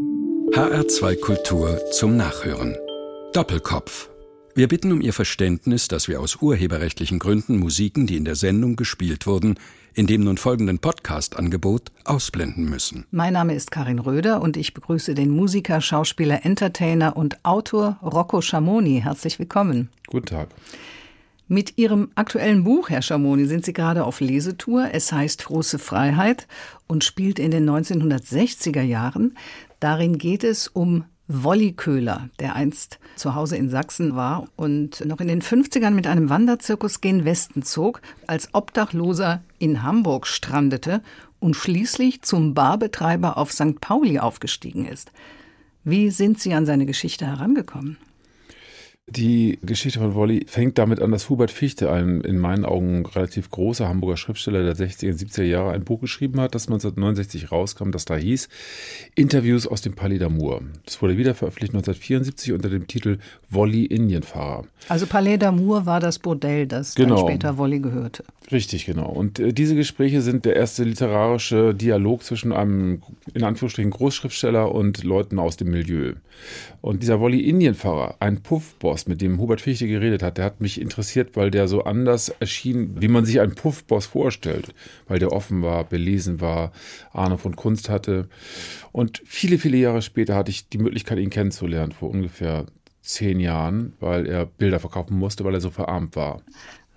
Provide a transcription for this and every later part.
HR2 Kultur zum Nachhören. Doppelkopf. Wir bitten um Ihr Verständnis, dass wir aus urheberrechtlichen Gründen Musiken, die in der Sendung gespielt wurden, in dem nun folgenden Podcast-Angebot ausblenden müssen. Mein Name ist Karin Röder und ich begrüße den Musiker, Schauspieler, Entertainer und Autor Rocco Schamoni. Herzlich willkommen. Guten Tag. Mit Ihrem aktuellen Buch, Herr Schamoni, sind Sie gerade auf Lesetour. Es heißt Große Freiheit und spielt in den 1960er Jahren. Darin geht es um Wolli Köhler, der einst zu Hause in Sachsen war und noch in den 50ern mit einem Wanderzirkus gen Westen zog, als Obdachloser in Hamburg strandete und schließlich zum Barbetreiber auf St. Pauli aufgestiegen ist. Wie sind Sie an seine Geschichte herangekommen? Die Geschichte von Wolli fängt damit an, dass Hubert Fichte, ein in meinen Augen relativ großer Hamburger Schriftsteller der 60er und 70er Jahre, ein Buch geschrieben hat, das 1969 rauskam, das da hieß Interviews aus dem Palais d'Amour. Das wurde wieder veröffentlicht 1974 unter dem Titel Wolli Indienfahrer. Also Palais d'Amour war das Bordell, das genau. dann später Wolli gehörte. Richtig, genau. Und äh, diese Gespräche sind der erste literarische Dialog zwischen einem, in Anführungsstrichen, Großschriftsteller und Leuten aus dem Milieu. Und dieser Wolli Indienfahrer, ein Puffboss, Puffboss, mit dem Hubert Fichte geredet hat, der hat mich interessiert, weil der so anders erschien, wie man sich einen Puffboss vorstellt, weil der offen war, belesen war, Ahnung von Kunst hatte. Und viele, viele Jahre später hatte ich die Möglichkeit, ihn kennenzulernen, vor ungefähr zehn Jahren, weil er Bilder verkaufen musste, weil er so verarmt war.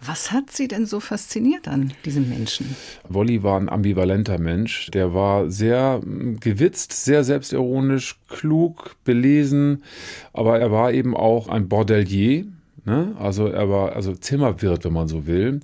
Was hat Sie denn so fasziniert an diesem Menschen? Wolli war ein ambivalenter Mensch. Der war sehr hm, gewitzt, sehr selbstironisch, klug, belesen, aber er war eben auch ein Bordelier. Ne? Also er war also Zimmerwirt, wenn man so will.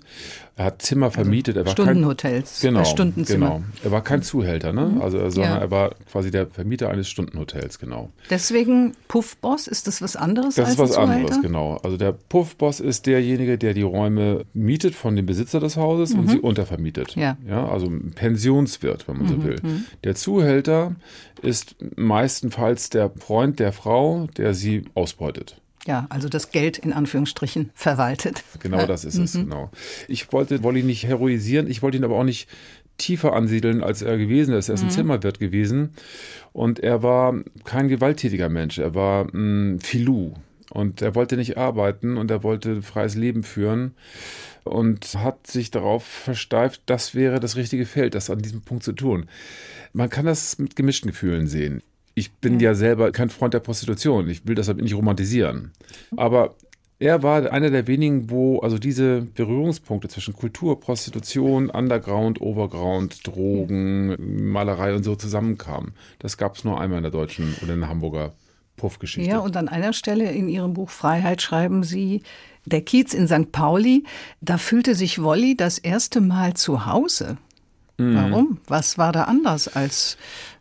Er hat Zimmer also vermietet. Er war Stundenhotels. Kein, genau, Stundenzimmer. genau. Er war kein Zuhälter, ne? Mhm. Also, sondern ja. er war quasi der Vermieter eines Stundenhotels, genau. Deswegen Puffboss, ist das was anderes das als Das ist was Zuhälter? anderes, genau. Also der Puffboss ist derjenige, der die Räume mietet von dem Besitzer des Hauses mhm. und sie untervermietet. Ja. ja. Also ein Pensionswirt, wenn man mhm. so will. Mhm. Der Zuhälter ist meistenfalls der Freund der Frau, der sie ausbeutet. Ja, also das Geld in Anführungsstrichen verwaltet. Genau das ist es, mhm. genau. Ich wollte Wolli nicht heroisieren, ich wollte ihn aber auch nicht tiefer ansiedeln, als er gewesen ist. Er ist ein mhm. Zimmerwirt gewesen und er war kein gewalttätiger Mensch. Er war ein Filou und er wollte nicht arbeiten und er wollte freies Leben führen und hat sich darauf versteift, das wäre das richtige Feld, das an diesem Punkt zu tun. Man kann das mit gemischten Gefühlen sehen. Ich bin ja. ja selber kein Freund der Prostitution. Ich will deshalb nicht romantisieren. Aber er war einer der wenigen, wo also diese Berührungspunkte zwischen Kultur, Prostitution, Underground, Overground, Drogen, Malerei und so zusammenkamen. Das gab es nur einmal in der deutschen oder in der Hamburger Puffgeschichte. Ja, und an einer Stelle in Ihrem Buch Freiheit schreiben Sie, der Kiez in St. Pauli, da fühlte sich Wolli das erste Mal zu Hause. Mhm. Warum? Was war da anders als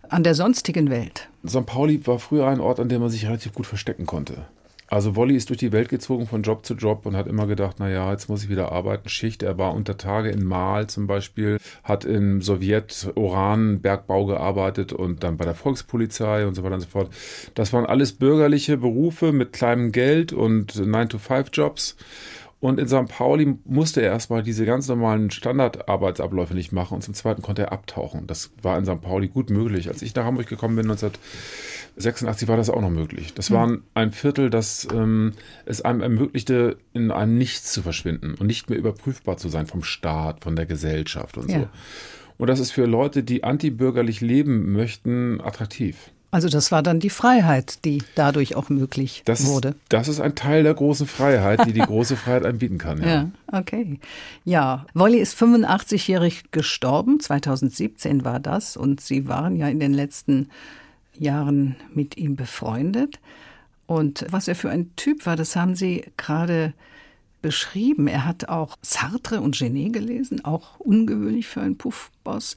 an der sonstigen Welt? St. Pauli war früher ein Ort, an dem man sich relativ gut verstecken konnte. Also Wolli ist durch die Welt gezogen von Job zu Job und hat immer gedacht, naja, jetzt muss ich wieder arbeiten, Schicht. Er war unter Tage in Mal zum Beispiel, hat im Sowjet Uranbergbau gearbeitet und dann bei der Volkspolizei und so weiter und so fort. Das waren alles bürgerliche Berufe mit kleinem Geld und 9-to-5-Jobs. Und in St. Pauli musste er erstmal diese ganz normalen Standardarbeitsabläufe nicht machen und zum Zweiten konnte er abtauchen. Das war in St. Pauli gut möglich. Als ich nach Hamburg gekommen bin, 1986, war das auch noch möglich. Das mhm. war ein Viertel, das ähm, es einem ermöglichte, in einem Nichts zu verschwinden und nicht mehr überprüfbar zu sein vom Staat, von der Gesellschaft und ja. so. Und das ist für Leute, die antibürgerlich leben möchten, attraktiv. Also das war dann die Freiheit, die dadurch auch möglich das wurde. Ist, das ist ein Teil der großen Freiheit, die die große Freiheit anbieten kann. Ja, ja okay. Ja, Wolli ist 85-jährig gestorben, 2017 war das und Sie waren ja in den letzten Jahren mit ihm befreundet. Und was er für ein Typ war, das haben Sie gerade beschrieben. Er hat auch Sartre und Genet gelesen, auch ungewöhnlich für einen Puffboss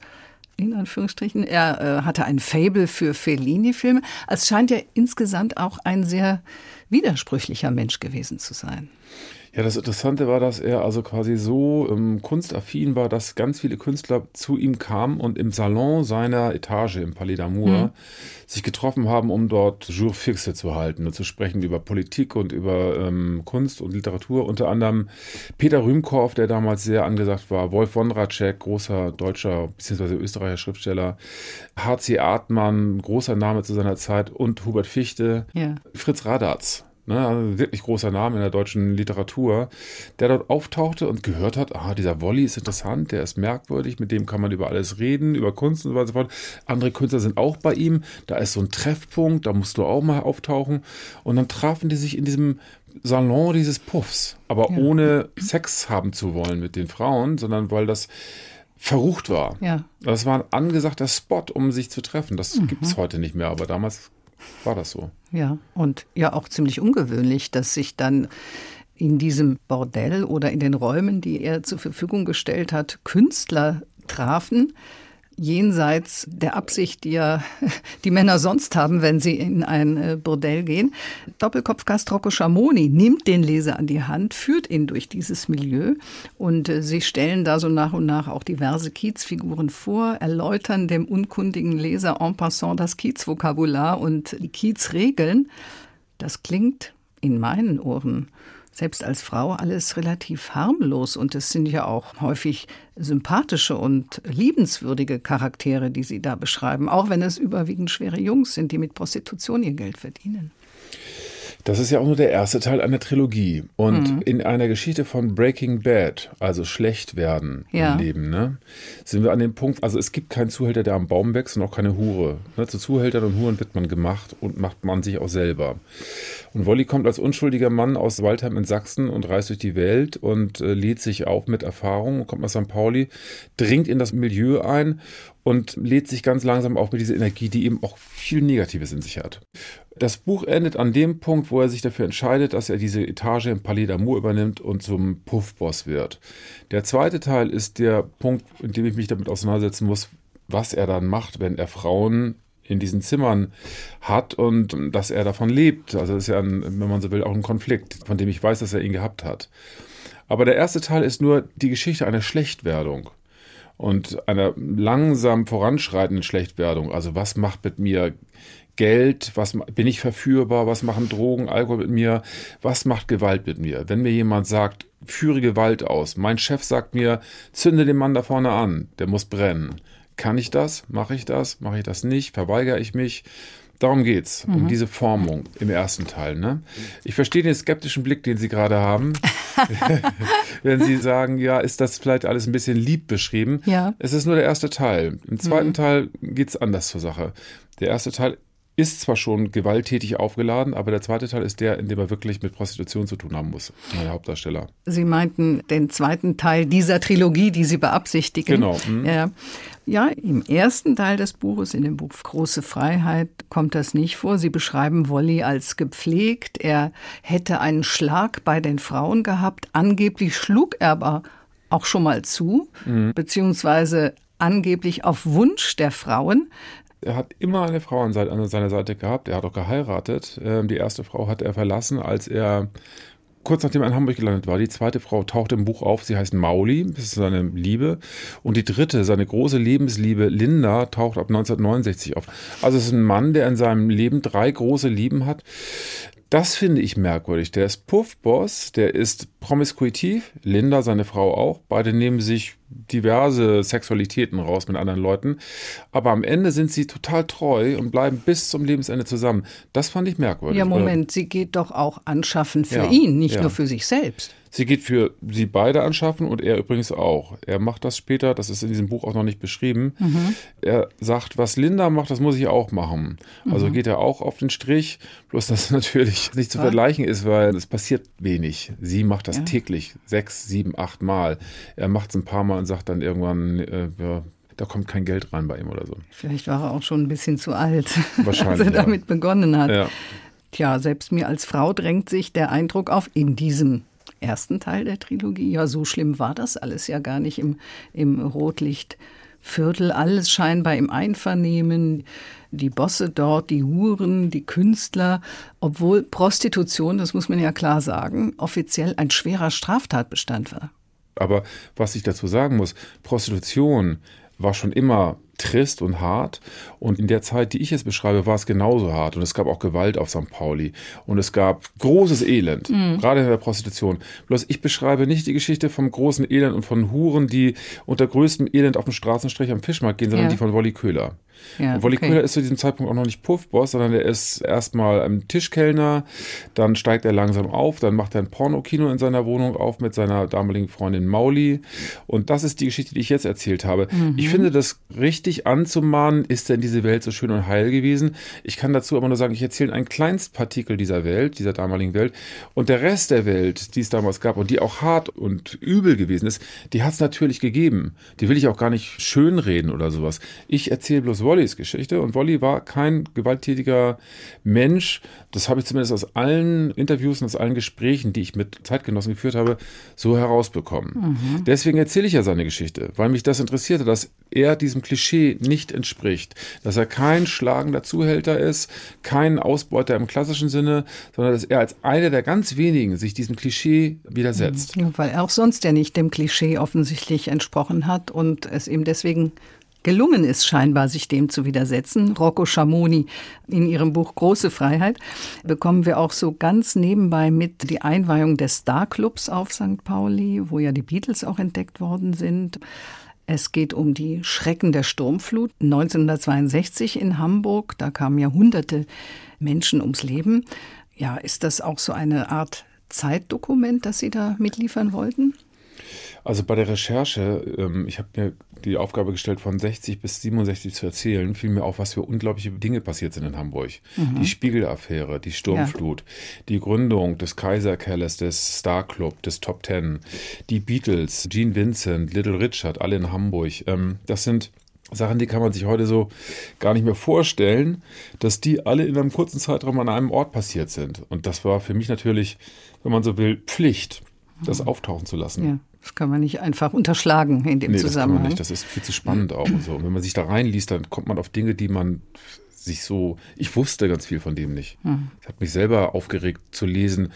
in Anführungsstrichen. Er äh, hatte ein Fable für Fellini-Filme. Es scheint ja insgesamt auch ein sehr widersprüchlicher Mensch gewesen zu sein. Ja, das Interessante war, dass er also quasi so ähm, kunstaffin war, dass ganz viele Künstler zu ihm kamen und im Salon seiner Etage im Palais d'Amour mhm. sich getroffen haben, um dort Jour fixe zu halten und zu sprechen über Politik und über ähm, Kunst und Literatur. Unter anderem Peter Rühmkorff, der damals sehr angesagt war, Wolf Wondracek, großer deutscher bzw. österreicher Schriftsteller, H.C. Artmann, großer Name zu seiner Zeit und Hubert Fichte, ja. Fritz Radatz ne, also wirklich großer Name in der deutschen Literatur, der dort auftauchte und gehört hat, ah, dieser Wolli ist interessant, der ist merkwürdig, mit dem kann man über alles reden, über Kunst und so weiter und so fort. Andere Künstler sind auch bei ihm, da ist so ein Treffpunkt, da musst du auch mal auftauchen. Und dann trafen die sich in diesem Salon dieses Puffs, aber ja. ohne Sex haben zu wollen mit den Frauen, sondern weil das verrucht war. Ja. Das war ein angesagter Spot, um sich zu treffen. Das mhm. gibt es heute nicht mehr, aber damals war das so. Ja, und ja auch ziemlich ungewöhnlich, dass sich dann in diesem Bordell oder in den Räumen, die er zur Verfügung gestellt hat, Künstler trafen, jenseits der Absicht, die ja die Männer sonst haben, wenn sie in ein äh, Bordell gehen. Doppelkopfgast Rocco Schamoni nimmt den Leser an die Hand, führt ihn durch dieses Milieu und äh, sie stellen da so nach und nach auch diverse Kiezfiguren vor, erläutern dem unkundigen Leser en passant das Kiezvokabular und die Kiezregeln. Das klingt in meinen Ohren selbst als Frau alles relativ harmlos und es sind ja auch häufig sympathische und liebenswürdige Charaktere, die Sie da beschreiben, auch wenn es überwiegend schwere Jungs sind, die mit Prostitution ihr Geld verdienen. Das ist ja auch nur der erste Teil einer Trilogie. Und mhm. in einer Geschichte von Breaking Bad, also schlecht werden ja. im Leben, ne, sind wir an dem Punkt, also es gibt keinen Zuhälter, der am Baum wächst und auch keine Hure. Ne, zu Zuhältern und Huren wird man gemacht und macht man sich auch selber. Und Wolli kommt als unschuldiger Mann aus Waldheim in Sachsen und reist durch die Welt und äh, lädt sich auf mit Erfahrung, kommt nach St. Pauli, dringt in das Milieu ein und lädt sich ganz langsam auf mit dieser Energie, die eben auch viel Negatives in sich hat. Das Buch endet an dem Punkt, wo er sich dafür entscheidet, dass er diese Etage im Palais d'Amour übernimmt und zum Puffboss wird. Der zweite Teil ist der Punkt, in dem ich mich damit auseinandersetzen muss, was er dann macht, wenn er Frauen in diesen Zimmern hat und dass er davon lebt. Also das ist ja, ein, wenn man so will, auch ein Konflikt, von dem ich weiß, dass er ihn gehabt hat. Aber der erste Teil ist nur die Geschichte einer Schlechtwerdung und einer langsam voranschreitenden Schlechtwerdung. Also was macht mit mir Geld, was bin ich verführbar, was machen Drogen, Alkohol mit mir, was macht Gewalt mit mir? Wenn mir jemand sagt, führe Gewalt aus, mein Chef sagt mir, zünde den Mann da vorne an, der muss brennen. Kann ich das? Mache ich das? Mache ich das nicht? Verweigere ich mich? Darum geht's, mhm. um diese Formung im ersten Teil. Ne? Ich verstehe den skeptischen Blick, den Sie gerade haben, wenn Sie sagen, ja, ist das vielleicht alles ein bisschen lieb beschrieben. Ja. Es ist nur der erste Teil. Im zweiten mhm. Teil geht's anders zur Sache. Der erste Teil ist zwar schon gewalttätig aufgeladen, aber der zweite Teil ist der, in dem er wirklich mit Prostitution zu tun haben muss, der Hauptdarsteller. Sie meinten den zweiten Teil dieser Trilogie, die Sie beabsichtigen. Genau. Mhm. Ja. ja, im ersten Teil des Buches, in dem Buch Große Freiheit, kommt das nicht vor. Sie beschreiben Wolli als gepflegt. Er hätte einen Schlag bei den Frauen gehabt. Angeblich schlug er aber auch schon mal zu, mhm. beziehungsweise angeblich auf Wunsch der Frauen. Er hat immer eine Frau an seiner Seite gehabt. Er hat auch geheiratet. Ähm, die erste Frau hat er verlassen, als er kurz nachdem er in Hamburg gelandet war. Die zweite Frau taucht im Buch auf. Sie heißt Mauli. Das ist seine Liebe. Und die dritte, seine große Lebensliebe Linda, taucht ab 1969 auf. Also es ist ein Mann, der in seinem Leben drei große Lieben hat. Das finde ich merkwürdig. Der ist Puffboss, der ist promiskuitiv, Linda, seine Frau auch. Beide nehmen sich diverse Sexualitäten raus mit anderen Leuten. Aber am Ende sind sie total treu und bleiben bis zum Lebensende zusammen. Das fand ich merkwürdig. Ja, Moment, sie geht doch auch anschaffen für ja, ihn, nicht ja. nur für sich selbst. Sie geht für sie beide anschaffen und er übrigens auch. Er macht das später, das ist in diesem Buch auch noch nicht beschrieben. Mhm. Er sagt, was Linda macht, das muss ich auch machen. Also mhm. geht er auch auf den Strich, bloß dass natürlich nicht zu ja. vergleichen ist, weil es passiert wenig. Sie macht das ja. täglich, sechs, sieben, acht Mal. Er macht es ein paar Mal und sagt dann irgendwann, äh, ja, da kommt kein Geld rein bei ihm oder so. Vielleicht war er auch schon ein bisschen zu alt, als er damit begonnen hat. Ja. Tja, selbst mir als Frau drängt sich der Eindruck auf, in diesem ersten Teil der Trilogie. Ja, so schlimm war das alles ja gar nicht im, im Rotlicht Viertel, alles scheinbar im Einvernehmen. Die Bosse dort, die Huren, die Künstler, obwohl Prostitution, das muss man ja klar sagen, offiziell ein schwerer Straftatbestand war. Aber was ich dazu sagen muss, Prostitution war schon immer trist und hart. Und in der Zeit, die ich jetzt beschreibe, war es genauso hart. Und es gab auch Gewalt auf St. Pauli. Und es gab großes Elend, mhm. gerade in der Prostitution. Bloß ich beschreibe nicht die Geschichte vom großen Elend und von Huren, die unter größtem Elend auf dem Straßenstrich am Fischmarkt gehen, sondern ja. die von Wolli Köhler. Ja, Wolli okay. Köhler ist zu diesem Zeitpunkt auch noch nicht Puffboss, sondern er ist erstmal ein Tischkellner, dann steigt er langsam auf, dann macht er ein Pornokino in seiner Wohnung auf mit seiner damaligen Freundin Mauli. Und das ist die Geschichte, die ich jetzt erzählt habe. Mhm. Ich finde das richtig anzumahnen, ist denn diese Welt so schön und heil gewesen? Ich kann dazu aber nur sagen, ich erzähle einen Kleinstpartikel dieser Welt, dieser damaligen Welt. Und der Rest der Welt, die es damals gab und die auch hart und übel gewesen ist, die hat es natürlich gegeben. Die will ich auch gar nicht schönreden oder sowas. Ich erzähle bloß Wollys Geschichte und Wolly war kein gewalttätiger Mensch. Das habe ich zumindest aus allen Interviews und aus allen Gesprächen, die ich mit Zeitgenossen geführt habe, so herausbekommen. Mhm. Deswegen erzähle ich ja seine Geschichte, weil mich das interessierte, dass er diesem Klischee nicht entspricht, dass er kein schlagender Zuhälter ist, kein Ausbeuter im klassischen Sinne, sondern dass er als einer der ganz wenigen sich diesem Klischee widersetzt. Ja, weil er auch sonst ja nicht dem Klischee offensichtlich entsprochen hat und es ihm deswegen gelungen ist, scheinbar sich dem zu widersetzen. Rocco Schamoni in ihrem Buch Große Freiheit bekommen wir auch so ganz nebenbei mit die Einweihung des Starclubs auf St. Pauli, wo ja die Beatles auch entdeckt worden sind. Es geht um die Schrecken der Sturmflut 1962 in Hamburg. Da kamen ja hunderte Menschen ums Leben. Ja, ist das auch so eine Art Zeitdokument, das Sie da mitliefern wollten? Also bei der Recherche, ähm, ich habe mir die Aufgabe gestellt, von 60 bis 67 zu erzählen, fiel mir auf, was für unglaubliche Dinge passiert sind in Hamburg. Mhm. Die Spiegelaffäre, die Sturmflut, ja. die Gründung des Kaiserkellers, des Star Club, des Top Ten, die Beatles, Gene Vincent, Little Richard, alle in Hamburg. Ähm, das sind Sachen, die kann man sich heute so gar nicht mehr vorstellen, dass die alle in einem kurzen Zeitraum an einem Ort passiert sind. Und das war für mich natürlich, wenn man so will, Pflicht, das mhm. auftauchen zu lassen. Ja. Das kann man nicht einfach unterschlagen in dem nee, Zusammenhang. Das kann man nicht. Das ist viel zu spannend auch. Und so. Und wenn man sich da reinliest, dann kommt man auf Dinge, die man sich so. Ich wusste ganz viel von dem nicht. Hm. Es hat mich selber aufgeregt zu lesen,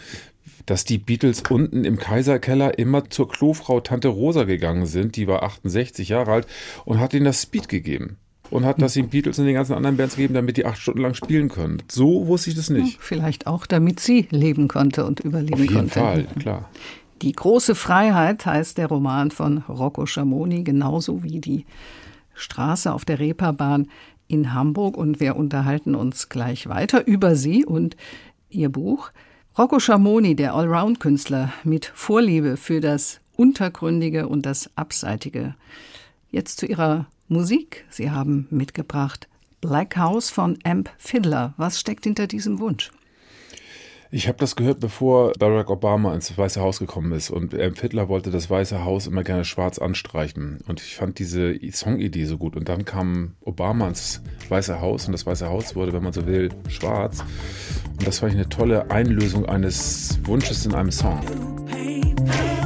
dass die Beatles unten im Kaiserkeller immer zur Klofrau Tante Rosa gegangen sind. Die war 68 Jahre alt und hat ihnen das Speed gegeben und hat das den Beatles und den ganzen anderen Bands gegeben, damit die acht Stunden lang spielen können. So wusste ich das nicht. Vielleicht auch, damit sie leben konnte und überleben konnte. Auf jeden konnte. Fall, klar. Die große Freiheit heißt der Roman von Rocco Schamoni, genauso wie die Straße auf der Reeperbahn in Hamburg. Und wir unterhalten uns gleich weiter über sie und ihr Buch. Rocco Schamoni, der Allround-Künstler mit Vorliebe für das Untergründige und das Abseitige. Jetzt zu ihrer Musik. Sie haben mitgebracht Black House von Amp Fiddler. Was steckt hinter diesem Wunsch? Ich habe das gehört, bevor Barack Obama ins Weiße Haus gekommen ist. Und ähm, Hitler wollte das Weiße Haus immer gerne schwarz anstreichen. Und ich fand diese Songidee so gut. Und dann kam Obama ins Weiße Haus und das Weiße Haus wurde, wenn man so will, schwarz. Und das ich eine tolle Einlösung eines Wunsches in einem Song. Das war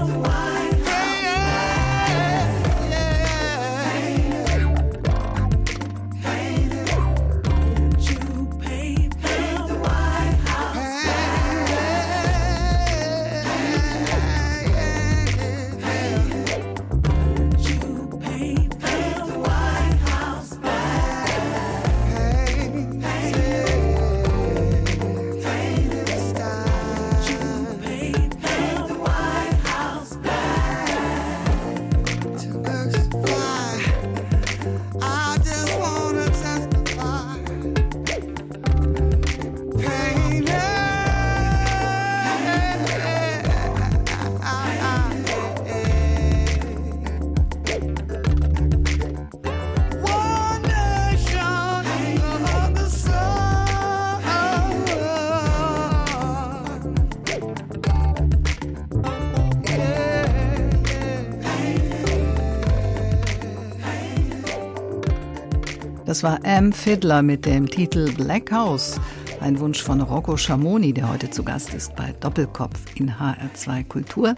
Fiddler mit dem Titel Black House. Ein Wunsch von Rocco Schamoni, der heute zu Gast ist bei Doppelkopf in HR2 Kultur.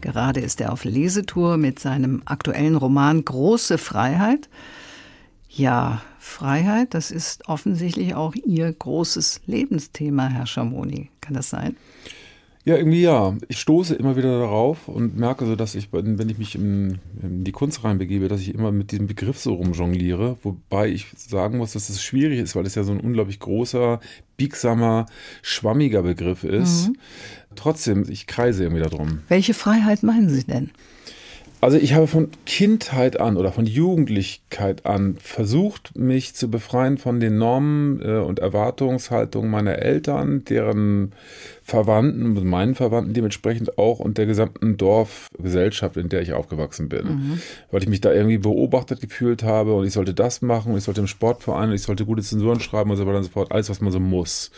Gerade ist er auf Lesetour mit seinem aktuellen Roman Große Freiheit. Ja, Freiheit, das ist offensichtlich auch Ihr großes Lebensthema, Herr Schamoni. Kann das sein? Ja, irgendwie ja. Ich stoße immer wieder darauf und merke so, dass ich, wenn ich mich in, in, die Kunst reinbegebe, dass ich immer mit diesem Begriff so rumjongliere. Wobei ich sagen muss, dass es schwierig ist, weil es ja so ein unglaublich großer, biegsamer, schwammiger Begriff ist. Mhm. Trotzdem, ich kreise irgendwie darum. Welche Freiheit meinen Sie denn? Also ich habe von Kindheit an oder von Jugendlichkeit an versucht, mich zu befreien von den Normen äh, und Erwartungshaltungen meiner Eltern, deren Verwandten, meinen Verwandten dementsprechend auch und der gesamten Dorfgesellschaft, in der ich aufgewachsen bin. Mhm. Weil ich mich da irgendwie beobachtet gefühlt habe und ich sollte das machen und ich sollte im Sportverein und ich sollte gute Zensuren schreiben und so weiter und so fort. Alles, was man so muss.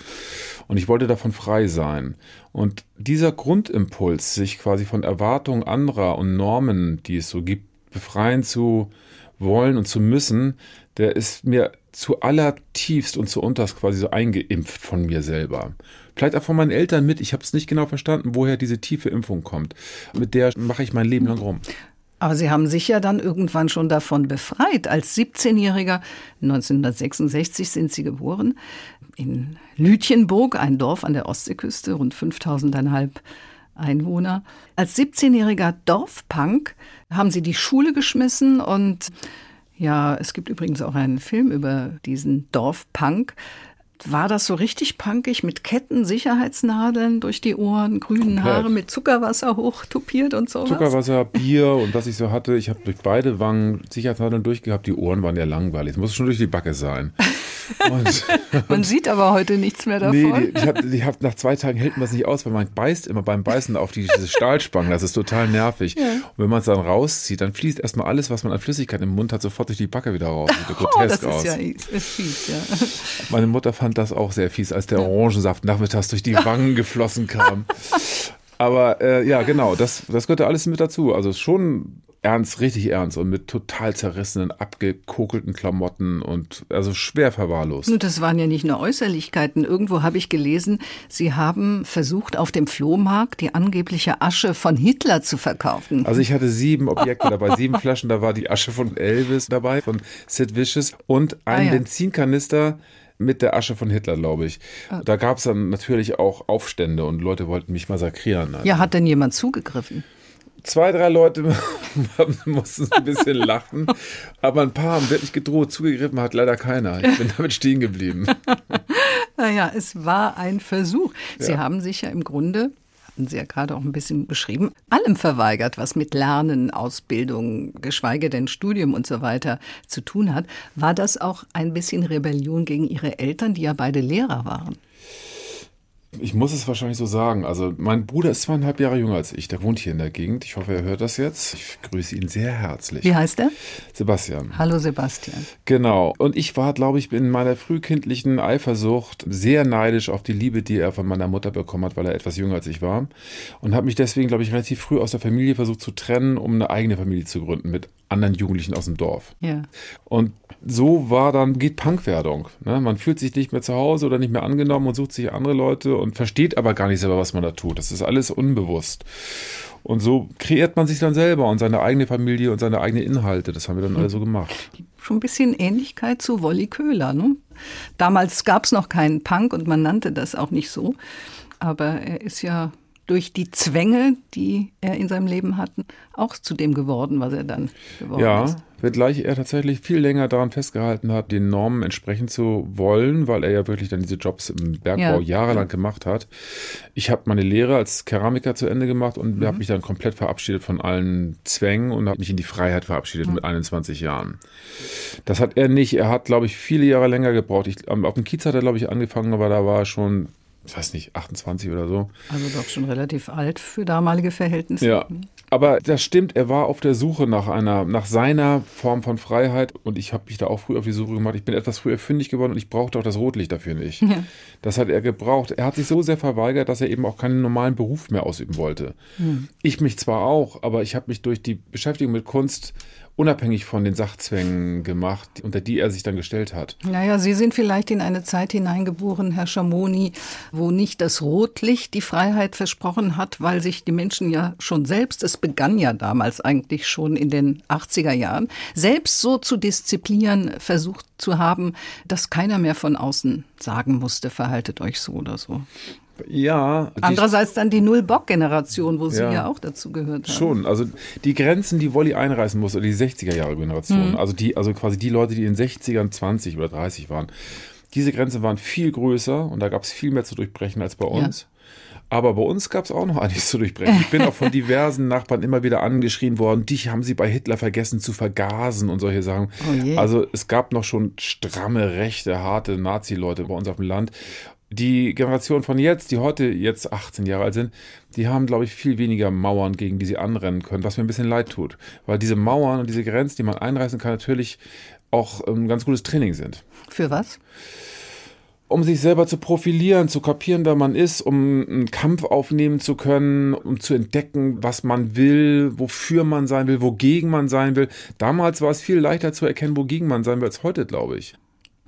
Und ich wollte davon frei sein. Und dieser Grundimpuls, sich quasi von Erwartungen anderer und Normen, die es so gibt, befreien zu wollen und zu müssen, der ist mir zu allertiefst und zu unterst quasi so eingeimpft von mir selber. Vielleicht auch von meinen Eltern mit. Ich habe es nicht genau verstanden, woher diese tiefe Impfung kommt. Mit der mache ich mein Leben lang rum. Aber Sie haben sich ja dann irgendwann schon davon befreit. Als 17-Jähriger, 1966 sind Sie geboren, in Lütjenburg, ein Dorf an der Ostseeküste, rund 5000,5 Einwohner. Als 17-jähriger Dorfpunk haben Sie die Schule geschmissen und ja, es gibt übrigens auch einen Film über diesen Dorfpunk. War das so richtig punkig mit Ketten, Sicherheitsnadeln durch die Ohren, grünen Komplett. Haare mit Zuckerwasser hochtupiert und so? Zuckerwasser, Bier und was ich so hatte. Ich habe durch beide Wangen Sicherheitsnadeln durchgehabt. Die Ohren waren ja langweilig. Es muss schon durch die Backe sein. Man sieht aber heute nichts mehr davon. Nee, ich hab, ich hab, nach zwei Tagen hält man es nicht aus, weil man beißt immer beim Beißen auf die, diese Stahlspangen. Das ist total nervig. Ja. Und wenn man es dann rauszieht, dann fließt erstmal alles, was man an Flüssigkeit im Mund hat, sofort durch die Backe wieder raus. Sieht grotesk oh, das ist aus. ja ist fies, ja. Meine Mutter fand das auch sehr fies, als der Orangensaft nachmittags durch die Wangen geflossen kam. Aber äh, ja, genau, das, das gehört alles mit dazu. Also schon ernst, richtig ernst und mit total zerrissenen, abgekokelten Klamotten und also schwer verwahrlost. Nun, das waren ja nicht nur Äußerlichkeiten. Irgendwo habe ich gelesen, Sie haben versucht, auf dem Flohmarkt die angebliche Asche von Hitler zu verkaufen. Also ich hatte sieben Objekte dabei, sieben Flaschen, da war die Asche von Elvis dabei, von Sid Vicious und ein ah, ja. Benzinkanister mit der Asche von Hitler, glaube ich. Ah. Da gab es dann natürlich auch Aufstände und Leute wollten mich massakrieren. Ja, hat denn jemand zugegriffen? Zwei, drei Leute mussten ein bisschen lachen, aber ein paar haben wirklich gedroht. Zugegriffen hat leider keiner. Ich bin damit stehen geblieben. naja, es war ein Versuch. Sie ja. haben sich ja im Grunde hatten Sie ja gerade auch ein bisschen beschrieben, allem verweigert, was mit Lernen, Ausbildung, geschweige denn Studium und so weiter zu tun hat. War das auch ein bisschen Rebellion gegen Ihre Eltern, die ja beide Lehrer waren? Ich muss es wahrscheinlich so sagen. Also, mein Bruder ist zweieinhalb Jahre jünger als ich. Der wohnt hier in der Gegend. Ich hoffe, er hört das jetzt. Ich grüße ihn sehr herzlich. Wie heißt er? Sebastian. Hallo, Sebastian. Genau. Und ich war, glaube ich, in meiner frühkindlichen Eifersucht sehr neidisch auf die Liebe, die er von meiner Mutter bekommen hat, weil er etwas jünger als ich war. Und habe mich deswegen, glaube ich, relativ früh aus der Familie versucht zu trennen, um eine eigene Familie zu gründen mit anderen Jugendlichen aus dem Dorf. Ja. Und so war dann, geht Punkwerdung. Ne? Man fühlt sich nicht mehr zu Hause oder nicht mehr angenommen und sucht sich andere Leute und versteht aber gar nicht selber, was man da tut. Das ist alles unbewusst. Und so kreiert man sich dann selber und seine eigene Familie und seine eigenen Inhalte. Das haben wir dann alle so gemacht. Schon ein bisschen Ähnlichkeit zu Wolli Köhler. Ne? Damals gab es noch keinen Punk und man nannte das auch nicht so. Aber er ist ja durch die Zwänge, die er in seinem Leben hatte, auch zu dem geworden, was er dann geworden ja, ist. Ja, wenngleich er tatsächlich viel länger daran festgehalten hat, den Normen entsprechen zu wollen, weil er ja wirklich dann diese Jobs im Bergbau ja. jahrelang gemacht hat. Ich habe meine Lehre als Keramiker zu Ende gemacht und mhm. habe mich dann komplett verabschiedet von allen Zwängen und habe mich in die Freiheit verabschiedet mhm. mit 21 Jahren. Das hat er nicht. Er hat, glaube ich, viele Jahre länger gebraucht. Ich, auf dem Kiez hat er, glaube ich, angefangen, aber da war er schon ich weiß nicht, 28 oder so. Also doch schon relativ alt für damalige Verhältnisse. Ja. Aber das stimmt, er war auf der Suche nach einer, nach seiner Form von Freiheit und ich habe mich da auch früh auf die Suche gemacht. Ich bin etwas früher fündig geworden und ich brauchte auch das Rotlicht dafür nicht. Ja. Das hat er gebraucht. Er hat sich so sehr verweigert, dass er eben auch keinen normalen Beruf mehr ausüben wollte. Hm. Ich mich zwar auch, aber ich habe mich durch die Beschäftigung mit Kunst unabhängig von den Sachzwängen gemacht, unter die er sich dann gestellt hat. Naja, Sie sind vielleicht in eine Zeit hineingeboren, Herr Schamoni, wo nicht das Rotlicht die Freiheit versprochen hat, weil sich die Menschen ja schon selbst, es begann ja damals eigentlich schon in den 80er Jahren, selbst so zu disziplinieren versucht zu haben, dass keiner mehr von außen sagen musste, verhaltet euch so oder so. Ja. Andererseits dann die Null-Bock-Generation, wo Sie ja, ja, auch dazu gehört haben. Schon, also die Grenzen, die Wolli einreißen muss, oder die 60er-Jahre-Generation, mhm. also, die, also quasi die Leute, die in den 60ern 20 oder 30 waren, diese Grenzen waren viel größer und da gab es viel mehr zu durchbrechen als bei uns. Ja. Aber bei uns gab es auch noch einiges zu durchbrechen. Ich bin auch von diversen Nachbarn immer wieder angeschrien worden, dich haben sie bei Hitler vergessen zu vergasen und solche Sachen. Oh also es gab noch schon stramme, rechte, harte Nazi-Leute bei uns auf dem Land die Generation von jetzt, die heute jetzt 18 Jahre alt sind, die haben, glaube ich, viel weniger Mauern, gegen die sie anrennen können, was mir ein bisschen leid tut. Weil diese Mauern und diese Grenzen, die man einreißen kann, natürlich auch ein ganz gutes Training sind. Für was? Um sich selber zu profilieren, zu kapieren, wer man ist, um einen Kampf aufnehmen zu können, um zu entdecken, was man will, wofür man sein will, wogegen man sein will. Damals war es viel leichter zu erkennen, wogegen man sein will, als heute, glaube ich.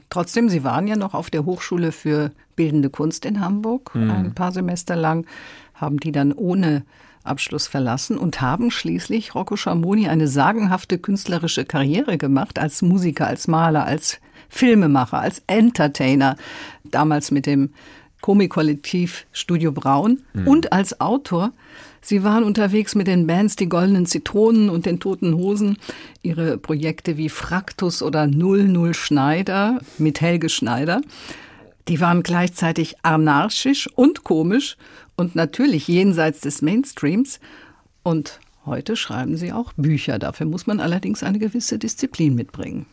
Trotzdem, Sie waren ja noch auf der Hochschule für Bildende Kunst in Hamburg mhm. ein paar Semester lang, haben die dann ohne Abschluss verlassen und haben schließlich Rocco Schamoni eine sagenhafte künstlerische Karriere gemacht als Musiker, als Maler, als Filmemacher, als Entertainer, damals mit dem Komikkollektiv Studio Braun mhm. und als Autor. Sie waren unterwegs mit den Bands Die Goldenen Zitronen und den Toten Hosen. Ihre Projekte wie Fraktus oder 00 Schneider mit Helge Schneider. Die waren gleichzeitig anarchisch und komisch und natürlich jenseits des Mainstreams. Und heute schreiben sie auch Bücher. Dafür muss man allerdings eine gewisse Disziplin mitbringen.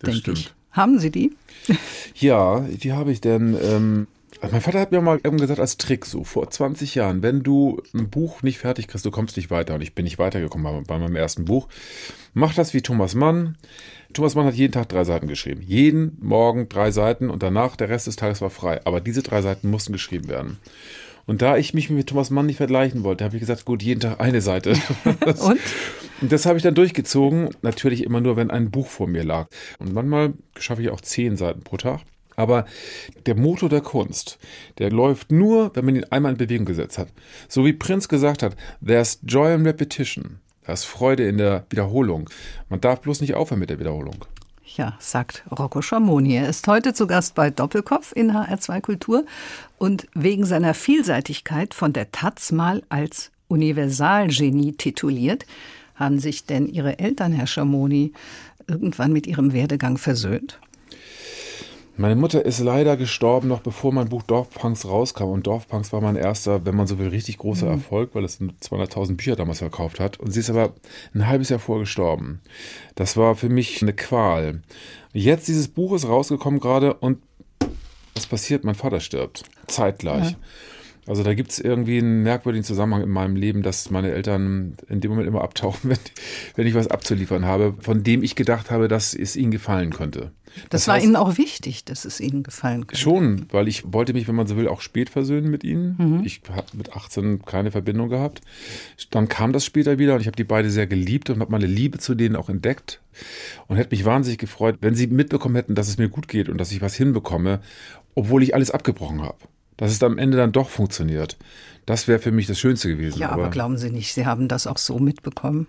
Das denke ich. Haben Sie die? Ja, die habe ich denn. Ähm, mein Vater hat mir mal gesagt als Trick so vor 20 Jahren, wenn du ein Buch nicht fertig kriegst, du kommst nicht weiter. Und ich bin nicht weitergekommen bei, bei meinem ersten Buch. Mach das wie Thomas Mann. Thomas Mann hat jeden Tag drei Seiten geschrieben. Jeden Morgen drei Seiten und danach der Rest des Tages war frei. Aber diese drei Seiten mussten geschrieben werden. Und da ich mich mit Thomas Mann nicht vergleichen wollte, habe ich gesagt, gut, jeden Tag eine Seite. und? und das habe ich dann durchgezogen. Natürlich immer nur, wenn ein Buch vor mir lag. Und manchmal schaffe ich auch zehn Seiten pro Tag. Aber der Motor der Kunst, der läuft nur, wenn man ihn einmal in Bewegung gesetzt hat. So wie Prinz gesagt hat, there's joy in repetition. Da ist Freude in der Wiederholung. Man darf bloß nicht aufhören mit der Wiederholung. Ja, sagt Rocco Schamoni. Er ist heute zu Gast bei Doppelkopf in HR2 Kultur und wegen seiner Vielseitigkeit von der Taz mal als Universalgenie tituliert. Haben sich denn Ihre Eltern, Herr Schamoni, irgendwann mit Ihrem Werdegang versöhnt? Meine Mutter ist leider gestorben, noch bevor mein Buch Dorfpunks rauskam. Und Dorfpunks war mein erster, wenn man so will, richtig großer mhm. Erfolg, weil es 200.000 Bücher damals verkauft hat. Und sie ist aber ein halbes Jahr vor gestorben. Das war für mich eine Qual. Jetzt dieses Buch ist rausgekommen gerade und was passiert? Mein Vater stirbt. Zeitgleich. Ja. Also da gibt es irgendwie einen merkwürdigen Zusammenhang in meinem Leben, dass meine Eltern in dem Moment immer abtauchen, wenn, wenn ich was abzuliefern habe, von dem ich gedacht habe, dass es ihnen gefallen könnte. Das, das war heißt, Ihnen auch wichtig, dass es Ihnen gefallen könnte. Schon, weil ich wollte mich, wenn man so will, auch spät versöhnen mit Ihnen. Mhm. Ich habe mit 18 keine Verbindung gehabt. Dann kam das später wieder und ich habe die beide sehr geliebt und habe meine Liebe zu denen auch entdeckt und hätte mich wahnsinnig gefreut, wenn Sie mitbekommen hätten, dass es mir gut geht und dass ich was hinbekomme, obwohl ich alles abgebrochen habe dass es am Ende dann doch funktioniert. Das wäre für mich das Schönste gewesen. Ja, aber, aber glauben Sie nicht, Sie haben das auch so mitbekommen?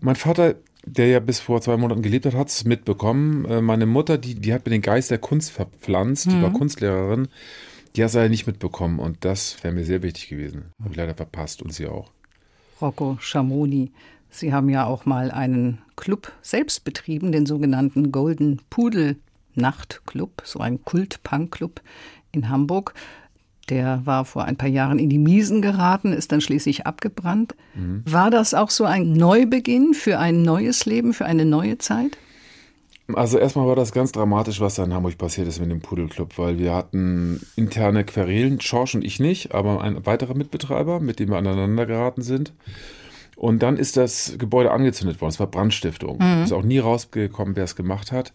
Mein Vater, der ja bis vor zwei Monaten gelebt hat, hat es mitbekommen. Äh, meine Mutter, die, die hat mir den Geist der Kunst verpflanzt, mhm. die war. Kunstlehrerin. Die hat es leider nicht mitbekommen und das wäre mir sehr wichtig gewesen. Habe ich leider verpasst und sie auch. Rocco Schamoni, Sie haben ja auch mal einen Club selbst betrieben, den sogenannten Golden Pudel Nachtclub, so ein Kult-Punk-Club in Hamburg. Der war vor ein paar Jahren in die Miesen geraten, ist dann schließlich abgebrannt. Mhm. War das auch so ein Neubeginn für ein neues Leben, für eine neue Zeit? Also erstmal war das ganz dramatisch, was da in Hamburg passiert ist mit dem Pudelclub, weil wir hatten interne Querelen, Schorsch und ich nicht, aber ein weiterer Mitbetreiber, mit dem wir aneinander geraten sind. Und dann ist das Gebäude angezündet worden. Es war Brandstiftung. Mhm. Ist auch nie rausgekommen, wer es gemacht hat.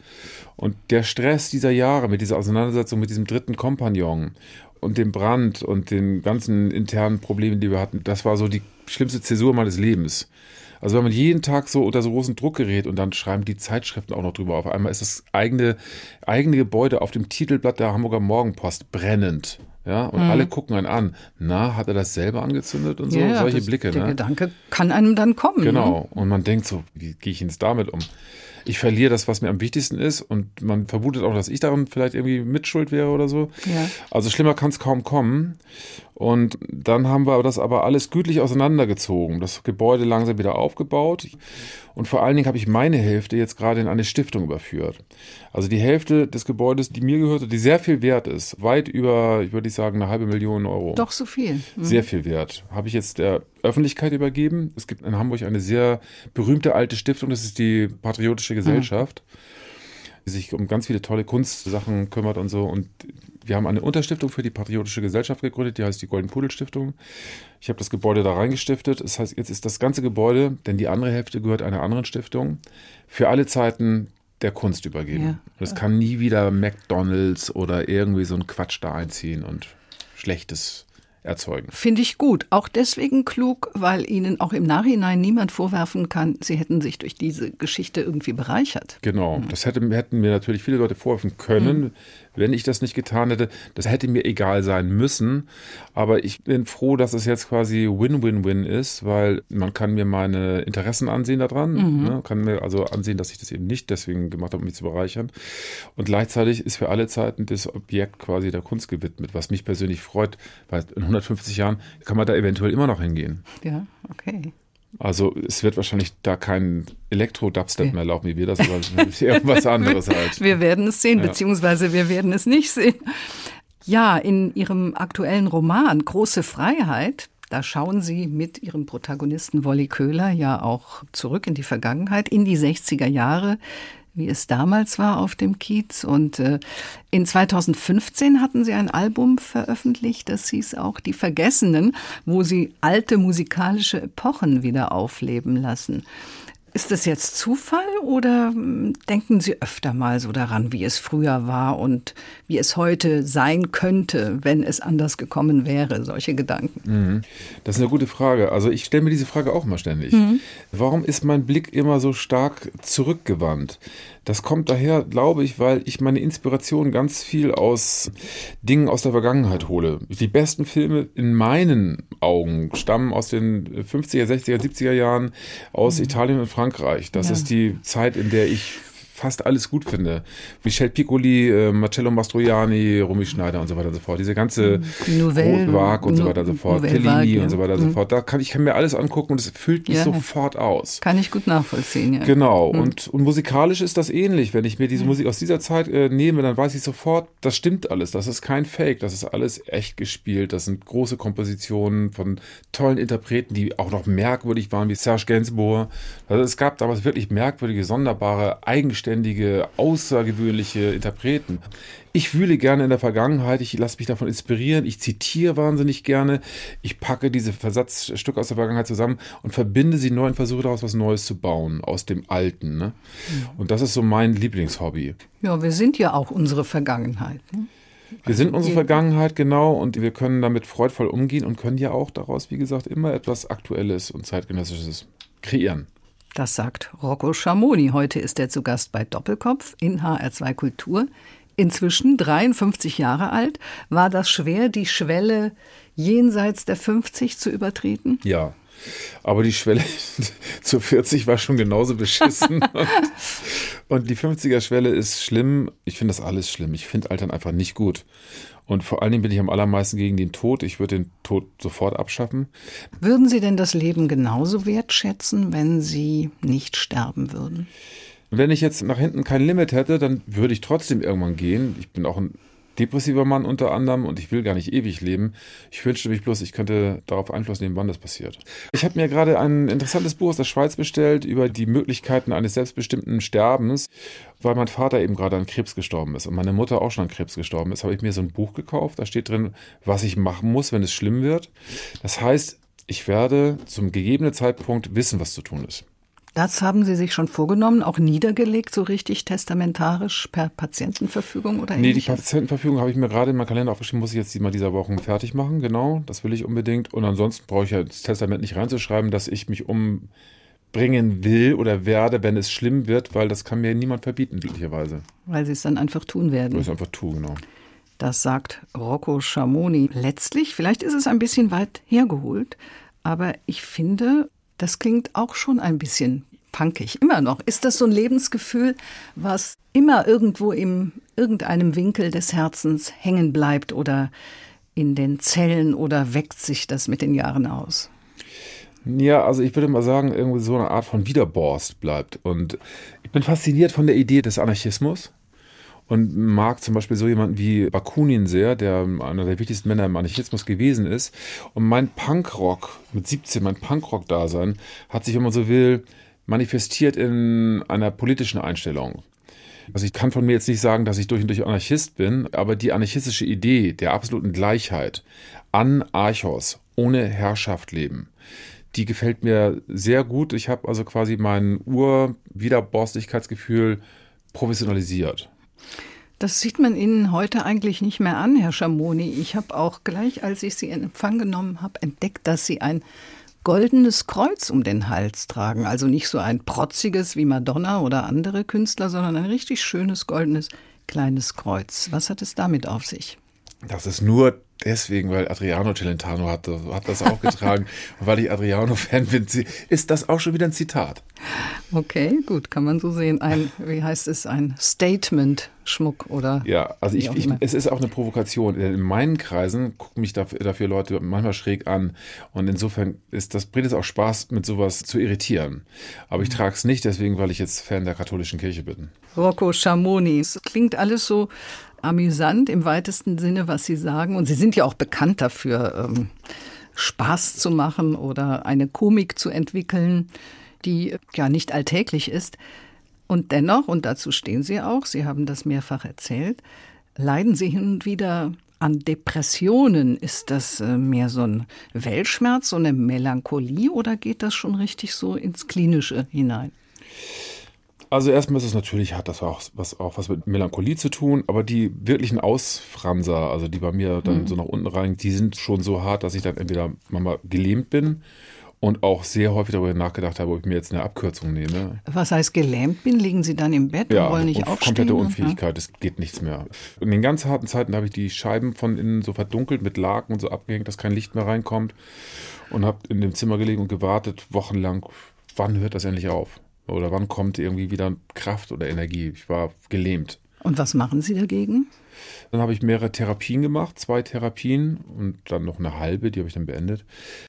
Und der Stress dieser Jahre mit dieser Auseinandersetzung mit diesem dritten Kompagnon und dem Brand und den ganzen internen Problemen, die wir hatten, das war so die schlimmste Zäsur meines Lebens. Also wenn man jeden Tag so unter so großen Druck gerät und dann schreiben die Zeitschriften auch noch drüber. Auf einmal ist das eigene, eigene Gebäude auf dem Titelblatt der Hamburger Morgenpost brennend. Ja, und mhm. alle gucken einen an. Na, hat er das selber angezündet und so? Ja, Solche das, Blicke. Der ne? Gedanke kann einem dann kommen. Genau. Ne? Und man denkt so, wie gehe ich jetzt damit um? Ich verliere das, was mir am wichtigsten ist. Und man vermutet auch, dass ich daran vielleicht irgendwie mitschuld wäre oder so. Ja. Also schlimmer kann es kaum kommen. Und dann haben wir das aber alles gütlich auseinandergezogen. Das Gebäude langsam wieder aufgebaut. Und vor allen Dingen habe ich meine Hälfte jetzt gerade in eine Stiftung überführt. Also die Hälfte des Gebäudes, die mir gehörte, die sehr viel wert ist, weit über, ich würde sagen, eine halbe Million Euro. Doch so viel. Mhm. Sehr viel wert. Habe ich jetzt der Öffentlichkeit übergeben. Es gibt in Hamburg eine sehr berühmte alte Stiftung, das ist die Patriotische Gesellschaft. Mhm die sich um ganz viele tolle Kunstsachen kümmert und so. Und wir haben eine Unterstiftung für die Patriotische Gesellschaft gegründet, die heißt die Golden Pudel Stiftung. Ich habe das Gebäude da reingestiftet. Das heißt, jetzt ist das ganze Gebäude, denn die andere Hälfte gehört einer anderen Stiftung, für alle Zeiten der Kunst übergeben. Ja. Es kann nie wieder McDonalds oder irgendwie so ein Quatsch da einziehen und schlechtes erzeugen. Finde ich gut. Auch deswegen klug, weil Ihnen auch im Nachhinein niemand vorwerfen kann, Sie hätten sich durch diese Geschichte irgendwie bereichert. Genau. Das hätte, hätten mir natürlich viele Leute vorwerfen können, mhm wenn ich das nicht getan hätte. Das hätte mir egal sein müssen. Aber ich bin froh, dass es jetzt quasi Win-Win-Win ist, weil man kann mir meine Interessen ansehen daran. Mhm. Ne? Kann mir also ansehen, dass ich das eben nicht deswegen gemacht habe, um mich zu bereichern. Und gleichzeitig ist für alle Zeiten das Objekt quasi der Kunst gewidmet, was mich persönlich freut, weil in 150 Jahren kann man da eventuell immer noch hingehen. Ja, okay. Also es wird wahrscheinlich da kein Elektro-Dubstep mehr laufen, wie wir das, aber irgendwas anderes halt. Wir werden es sehen, ja. beziehungsweise wir werden es nicht sehen. Ja, in Ihrem aktuellen Roman Große Freiheit, da schauen Sie mit Ihrem Protagonisten Wolli Köhler ja auch zurück in die Vergangenheit, in die 60er Jahre wie es damals war auf dem Kiez. Und äh, in 2015 hatten sie ein Album veröffentlicht, das hieß auch Die Vergessenen, wo sie alte musikalische Epochen wieder aufleben lassen. Ist das jetzt Zufall oder hm, denken Sie öfter mal so daran, wie es früher war und wie es heute sein könnte, wenn es anders gekommen wäre? Solche Gedanken. Mhm. Das ist eine gute Frage. Also ich stelle mir diese Frage auch mal ständig. Mhm. Warum ist mein Blick immer so stark zurückgewandt? Das kommt daher, glaube ich, weil ich meine Inspiration ganz viel aus Dingen aus der Vergangenheit hole. Die besten Filme in meinen Augen stammen aus den 50er, 60er, 70er Jahren aus mhm. Italien und Frankreich. Das ja. ist die Zeit, in der ich fast alles gut finde. Michel Piccoli, äh, Marcello Mastroianni, Romy Schneider und so weiter und so fort. Diese ganze Nouvelle, Vague und so weiter und so fort, ja. und so weiter und so mhm. fort. Da kann ich kann mir alles angucken und es füllt mich ja. sofort aus. Kann ich gut nachvollziehen, ja. Genau. Mhm. Und, und musikalisch ist das ähnlich. Wenn ich mir diese Musik aus dieser Zeit äh, nehme, dann weiß ich sofort, das stimmt alles. Das ist kein Fake. Das ist alles echt gespielt. Das sind große Kompositionen von tollen Interpreten, die auch noch merkwürdig waren, wie Serge Gainsbourg. Also es gab damals wirklich merkwürdige, sonderbare, eigenständige eigenständige, außergewöhnliche Interpreten. Ich wühle gerne in der Vergangenheit, ich lasse mich davon inspirieren, ich zitiere wahnsinnig gerne, ich packe diese Versatzstücke aus der Vergangenheit zusammen und verbinde sie neu und versuche daraus was Neues zu bauen, aus dem Alten. Ne? Und das ist so mein Lieblingshobby. Ja, wir sind ja auch unsere Vergangenheit. Ne? Wir sind unsere Vergangenheit, genau, und wir können damit freudvoll umgehen und können ja auch daraus, wie gesagt, immer etwas Aktuelles und Zeitgenössisches kreieren. Das sagt Rocco Schamoni. Heute ist er zu Gast bei Doppelkopf in HR2 Kultur. Inzwischen 53 Jahre alt. War das schwer, die Schwelle jenseits der 50 zu übertreten? Ja. Aber die Schwelle zu 40 war schon genauso beschissen. und, und die 50er-Schwelle ist schlimm. Ich finde das alles schlimm. Ich finde Altern einfach nicht gut. Und vor allen Dingen bin ich am allermeisten gegen den Tod. Ich würde den Tod sofort abschaffen. Würden Sie denn das Leben genauso wertschätzen, wenn Sie nicht sterben würden? Wenn ich jetzt nach hinten kein Limit hätte, dann würde ich trotzdem irgendwann gehen. Ich bin auch ein depressiver Mann unter anderem und ich will gar nicht ewig leben. Ich wünschte mich bloß, ich könnte darauf Einfluss nehmen, wann das passiert. Ich habe mir gerade ein interessantes Buch aus der Schweiz bestellt über die Möglichkeiten eines selbstbestimmten Sterbens, weil mein Vater eben gerade an Krebs gestorben ist und meine Mutter auch schon an Krebs gestorben ist, habe ich mir so ein Buch gekauft. Da steht drin, was ich machen muss, wenn es schlimm wird. Das heißt, ich werde zum gegebenen Zeitpunkt wissen, was zu tun ist. Das haben Sie sich schon vorgenommen, auch niedergelegt, so richtig testamentarisch per Patientenverfügung oder ähnliches? Nee, die Patientenverfügung habe ich mir gerade in meinen Kalender aufgeschrieben, muss ich jetzt die mal dieser Woche fertig machen, genau, das will ich unbedingt. Und ansonsten brauche ich ja das Testament nicht reinzuschreiben, dass ich mich um bringen will oder werde, wenn es schlimm wird, weil das kann mir niemand verbieten, glücklicherweise. Weil sie es dann einfach tun werden. Weil ich es einfach tue, genau. Das sagt Rocco Schamoni. Letztlich, vielleicht ist es ein bisschen weit hergeholt, aber ich finde, das klingt auch schon ein bisschen punkig. Immer noch. Ist das so ein Lebensgefühl, was immer irgendwo in irgendeinem Winkel des Herzens hängen bleibt oder in den Zellen oder weckt sich das mit den Jahren aus? Ja, also ich würde mal sagen, irgendwie so eine Art von Widerborst bleibt. Und ich bin fasziniert von der Idee des Anarchismus und mag zum Beispiel so jemanden wie Bakunin sehr, der einer der wichtigsten Männer im Anarchismus gewesen ist. Und mein Punkrock mit 17, mein Punkrock-Dasein hat sich, wenn man so will, manifestiert in einer politischen Einstellung. Also ich kann von mir jetzt nicht sagen, dass ich durch und durch Anarchist bin, aber die anarchistische Idee der absoluten Gleichheit an Archos, ohne Herrschaft leben, die gefällt mir sehr gut. Ich habe also quasi mein Ur-Wiederborstigkeitsgefühl professionalisiert. Das sieht man Ihnen heute eigentlich nicht mehr an, Herr Schamoni. Ich habe auch gleich, als ich Sie in Empfang genommen habe, entdeckt, dass Sie ein goldenes Kreuz um den Hals tragen. Also nicht so ein protziges wie Madonna oder andere Künstler, sondern ein richtig schönes goldenes kleines Kreuz. Was hat es damit auf sich? Das ist nur deswegen, weil Adriano Celentano hat, hat das auch getragen. und weil ich Adriano-Fan bin, ist das auch schon wieder ein Zitat. Okay, gut, kann man so sehen. Ein, wie heißt es, ein Statement-Schmuck oder? Ja, also ich, ich, es ist auch eine Provokation. In meinen Kreisen gucken mich dafür, dafür, Leute manchmal schräg an. Und insofern ist das, bringt es auch Spaß, mit sowas zu irritieren. Aber ich mhm. trage es nicht deswegen, weil ich jetzt Fan der katholischen Kirche bin. Rocco Schamoni. Es klingt alles so amüsant im weitesten Sinne, was Sie sagen. Und Sie sind ja auch bekannt dafür, ähm, Spaß zu machen oder eine Komik zu entwickeln, die ja nicht alltäglich ist. Und dennoch, und dazu stehen Sie auch, Sie haben das mehrfach erzählt, leiden Sie hin und wieder an Depressionen. Ist das äh, mehr so ein Weltschmerz, so eine Melancholie oder geht das schon richtig so ins Klinische hinein? Also erstmal ist es natürlich, hat das auch was, auch was mit Melancholie zu tun, aber die wirklichen Ausfranser, also die bei mir dann mhm. so nach unten rein, die sind schon so hart, dass ich dann entweder mal gelähmt bin und auch sehr häufig darüber nachgedacht habe, ob ich mir jetzt eine Abkürzung nehme. Was heißt gelähmt bin? Liegen Sie dann im Bett ja, und wollen nicht und aufstehen? komplette Unfähigkeit, es geht nichts mehr. In den ganz harten Zeiten habe ich die Scheiben von innen so verdunkelt mit Laken und so abgehängt, dass kein Licht mehr reinkommt und habe in dem Zimmer gelegen und gewartet, wochenlang, wann hört das endlich auf? Oder wann kommt irgendwie wieder Kraft oder Energie? Ich war gelähmt. Und was machen Sie dagegen? Dann habe ich mehrere Therapien gemacht, zwei Therapien und dann noch eine halbe, die habe ich dann beendet.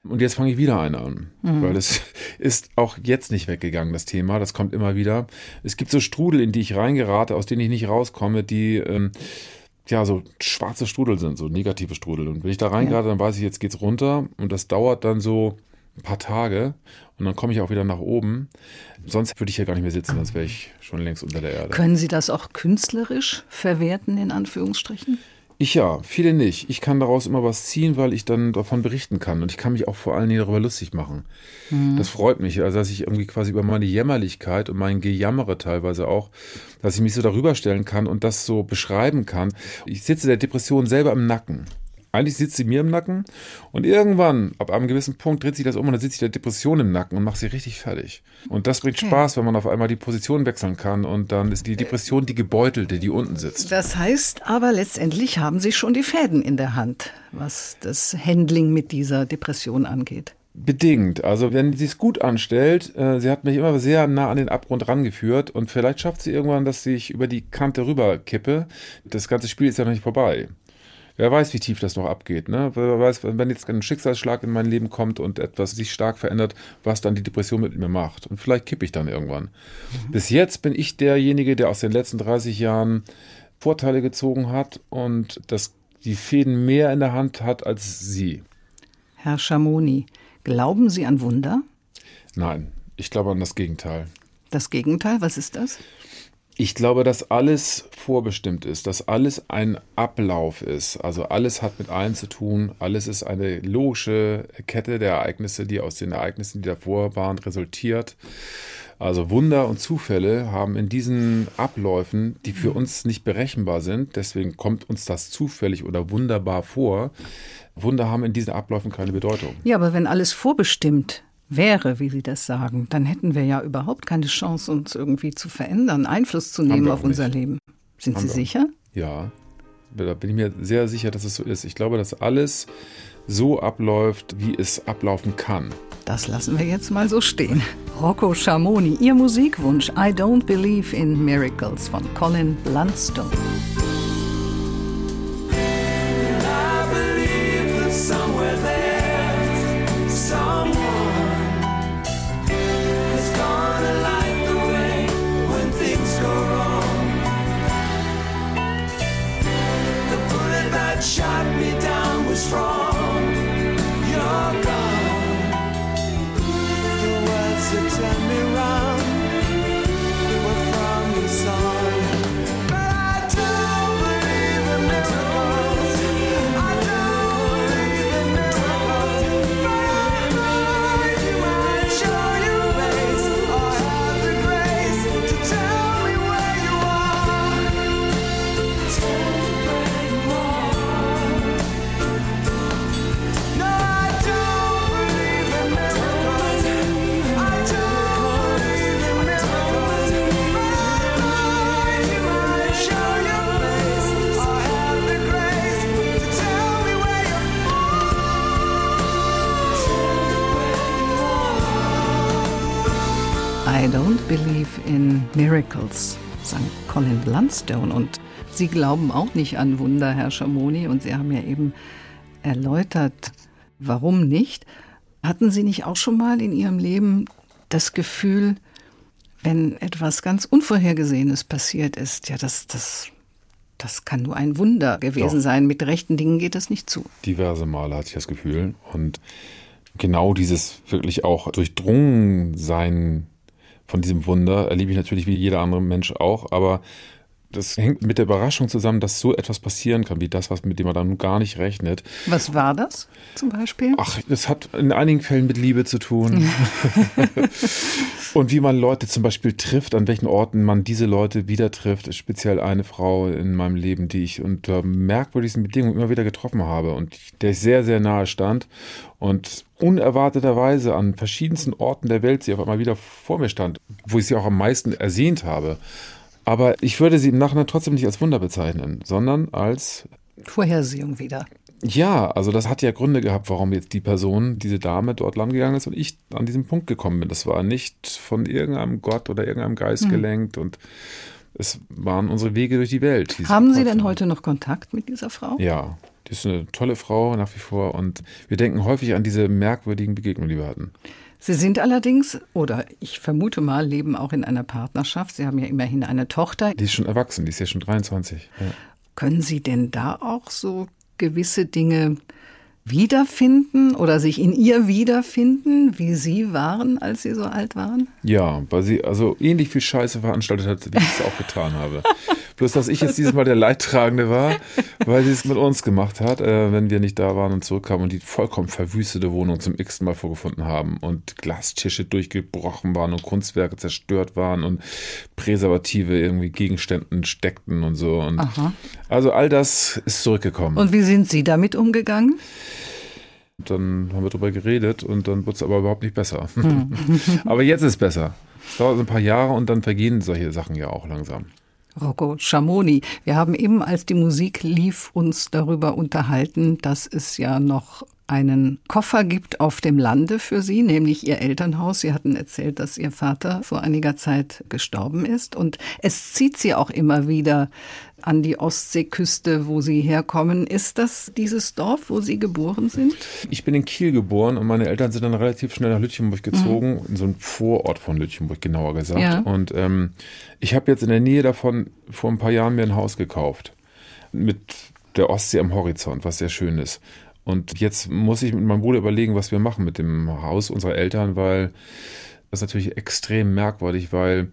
Und jetzt fange ich wieder eine an, mhm. weil es ist auch jetzt nicht weggegangen, das Thema. Das kommt immer wieder. Es gibt so Strudel, in die ich reingerate, aus denen ich nicht rauskomme, die ähm, ja so schwarze Strudel sind, so negative Strudel. Und wenn ich da reingerate, ja. dann weiß ich, jetzt geht's runter und das dauert dann so ein paar Tage und dann komme ich auch wieder nach oben. Sonst würde ich hier gar nicht mehr sitzen, sonst wäre ich schon längst unter der Erde. Können Sie das auch künstlerisch verwerten, in Anführungsstrichen? Ich ja, viele nicht. Ich kann daraus immer was ziehen, weil ich dann davon berichten kann. Und ich kann mich auch vor allen Dingen darüber lustig machen. Mhm. Das freut mich. Also, dass ich irgendwie quasi über meine Jämmerlichkeit und mein Gejammere teilweise auch, dass ich mich so darüber stellen kann und das so beschreiben kann. Ich sitze der Depression selber im Nacken. Eigentlich sitzt sie mir im Nacken und irgendwann, ab einem gewissen Punkt, dreht sich das um und dann sitzt sie der Depression im Nacken und macht sie richtig fertig. Und das bringt okay. Spaß, wenn man auf einmal die Position wechseln kann und dann ist die Depression die Gebeutelte, die unten sitzt. Das heißt aber letztendlich haben Sie schon die Fäden in der Hand, was das Handling mit dieser Depression angeht. Bedingt. Also wenn sie es gut anstellt, äh, sie hat mich immer sehr nah an den Abgrund rangeführt und vielleicht schafft sie irgendwann, dass ich über die Kante rüber kippe. Das ganze Spiel ist ja noch nicht vorbei. Wer weiß, wie tief das noch abgeht. Ne? Wer weiß, wenn jetzt ein Schicksalsschlag in mein Leben kommt und etwas sich stark verändert, was dann die Depression mit mir macht. Und vielleicht kippe ich dann irgendwann. Mhm. Bis jetzt bin ich derjenige, der aus den letzten 30 Jahren Vorteile gezogen hat und das, die Fäden mehr in der Hand hat als Sie. Herr Schamoni, glauben Sie an Wunder? Nein, ich glaube an das Gegenteil. Das Gegenteil, was ist das? Ich glaube, dass alles vorbestimmt ist, dass alles ein Ablauf ist. Also alles hat mit allen zu tun. Alles ist eine logische Kette der Ereignisse, die aus den Ereignissen, die davor waren, resultiert. Also Wunder und Zufälle haben in diesen Abläufen, die für uns nicht berechenbar sind, deswegen kommt uns das zufällig oder wunderbar vor. Wunder haben in diesen Abläufen keine Bedeutung. Ja, aber wenn alles vorbestimmt wäre, wie Sie das sagen, dann hätten wir ja überhaupt keine Chance, uns irgendwie zu verändern, Einfluss zu nehmen auf unser Leben. Sind Haben Sie sicher? Ja, da bin ich mir sehr sicher, dass es so ist. Ich glaube, dass alles so abläuft, wie es ablaufen kann. Das lassen wir jetzt mal so stehen. Rocco Schamoni, Ihr Musikwunsch I Don't Believe in Miracles von Colin Blunstone. Miracles, sang Colin Blunstone. Und Sie glauben auch nicht an Wunder, Herr Schamoni. Und Sie haben ja eben erläutert, warum nicht. Hatten Sie nicht auch schon mal in Ihrem Leben das Gefühl, wenn etwas ganz Unvorhergesehenes passiert ist, ja, das, das, das kann nur ein Wunder gewesen Doch. sein. Mit rechten Dingen geht das nicht zu. Diverse Male hatte ich das Gefühl. Und genau dieses wirklich auch durchdrungen sein von diesem Wunder erlebe ich natürlich wie jeder andere Mensch auch, aber das hängt mit der Überraschung zusammen, dass so etwas passieren kann, wie das, was mit dem man dann gar nicht rechnet. Was war das zum Beispiel? Ach, das hat in einigen Fällen mit Liebe zu tun. Und wie man Leute zum Beispiel trifft, an welchen Orten man diese Leute wieder trifft. Speziell eine Frau in meinem Leben, die ich unter merkwürdigsten Bedingungen immer wieder getroffen habe und der ich sehr, sehr nahe stand. Und unerwarteterweise an verschiedensten Orten der Welt sie auf einmal wieder vor mir stand, wo ich sie auch am meisten ersehnt habe. Aber ich würde sie im Nachhinein trotzdem nicht als Wunder bezeichnen, sondern als Vorhersehung wieder. Ja, also das hat ja Gründe gehabt, warum jetzt die Person, diese Dame dort langgegangen ist und ich an diesen Punkt gekommen bin. Das war nicht von irgendeinem Gott oder irgendeinem Geist hm. gelenkt und es waren unsere Wege durch die Welt. Haben Sie denn heute noch Kontakt mit dieser Frau? Ja, die ist eine tolle Frau nach wie vor und wir denken häufig an diese merkwürdigen Begegnungen, die wir hatten. Sie sind allerdings, oder ich vermute mal, leben auch in einer Partnerschaft. Sie haben ja immerhin eine Tochter. Die ist schon erwachsen, die ist ja schon 23. Ja. Können Sie denn da auch so gewisse Dinge wiederfinden oder sich in ihr wiederfinden, wie Sie waren, als Sie so alt waren? Ja, weil sie also ähnlich viel Scheiße veranstaltet hat, wie ich es auch getan habe. Bloß, dass ich jetzt dieses Mal der Leidtragende war, weil sie es mit uns gemacht hat, äh, wenn wir nicht da waren und zurückkamen und die vollkommen verwüstete Wohnung zum x Mal vorgefunden haben und Glastische durchgebrochen waren und Kunstwerke zerstört waren und Präservative irgendwie Gegenständen steckten und so. Und Aha. Also all das ist zurückgekommen. Und wie sind Sie damit umgegangen? Dann haben wir darüber geredet und dann wurde es aber überhaupt nicht besser. Hm. aber jetzt ist es besser. Es dauert ein paar Jahre und dann vergehen solche Sachen ja auch langsam. Rocco Schamoni. Wir haben eben, als die Musik lief, uns darüber unterhalten, dass es ja noch einen Koffer gibt auf dem Lande für Sie, nämlich Ihr Elternhaus. Sie hatten erzählt, dass Ihr Vater vor einiger Zeit gestorben ist. Und es zieht Sie auch immer wieder an die Ostseeküste, wo Sie herkommen. Ist das dieses Dorf, wo Sie geboren sind? Ich bin in Kiel geboren und meine Eltern sind dann relativ schnell nach Lütchenburg gezogen, mhm. in so einen Vorort von Lütchenburg genauer gesagt. Ja. Und ähm, ich habe jetzt in der Nähe davon vor ein paar Jahren mir ein Haus gekauft mit der Ostsee am Horizont, was sehr schön ist. Und jetzt muss ich mit meinem Bruder überlegen, was wir machen mit dem Haus unserer Eltern, weil das ist natürlich extrem merkwürdig, weil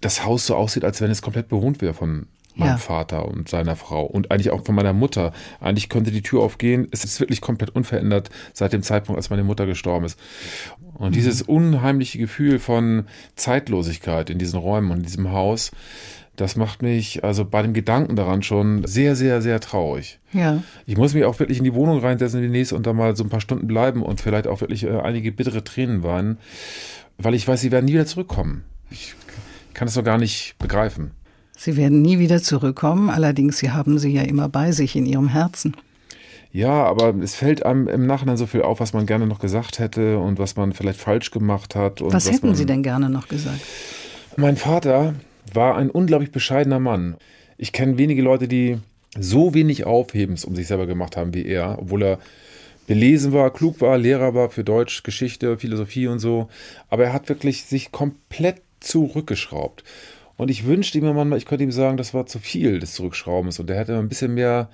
das Haus so aussieht, als wenn es komplett bewohnt wäre von meinem ja. Vater und seiner Frau und eigentlich auch von meiner Mutter. Eigentlich könnte die Tür aufgehen. Es ist wirklich komplett unverändert seit dem Zeitpunkt, als meine Mutter gestorben ist. Und mhm. dieses unheimliche Gefühl von Zeitlosigkeit in diesen Räumen und in diesem Haus, Das macht mich also bei dem Gedanken daran schon sehr, sehr, sehr traurig. Ja. Ich muss mich auch wirklich in die Wohnung reinsetzen demnächst und da mal so ein paar Stunden bleiben und vielleicht auch wirklich äh, einige bittere Tränen weinen, weil ich weiß, sie werden nie wieder zurückkommen. Ich kann es doch gar nicht begreifen. Sie werden nie wieder zurückkommen, allerdings Sie haben sie ja immer bei sich in Ihrem Herzen. Ja, aber es fällt einem im Nachhinein so viel auf, was man gerne noch gesagt hätte und was man vielleicht falsch gemacht hat. Was, was hätten man, Sie denn gerne noch gesagt? Mein Vater war ein unglaublich bescheidener Mann. Ich kenne wenige Leute, die so wenig Aufhebens um sich selber gemacht haben wie er, obwohl er belesen war, klug war, Lehrer war für Deutsch, Geschichte, Philosophie und so. Aber er hat wirklich sich komplett zurückgeschraubt. Und ich wünschte ihm manchmal, ich könnte ihm sagen, das war zu viel des Zurückschraubens und er hätte ein bisschen mehr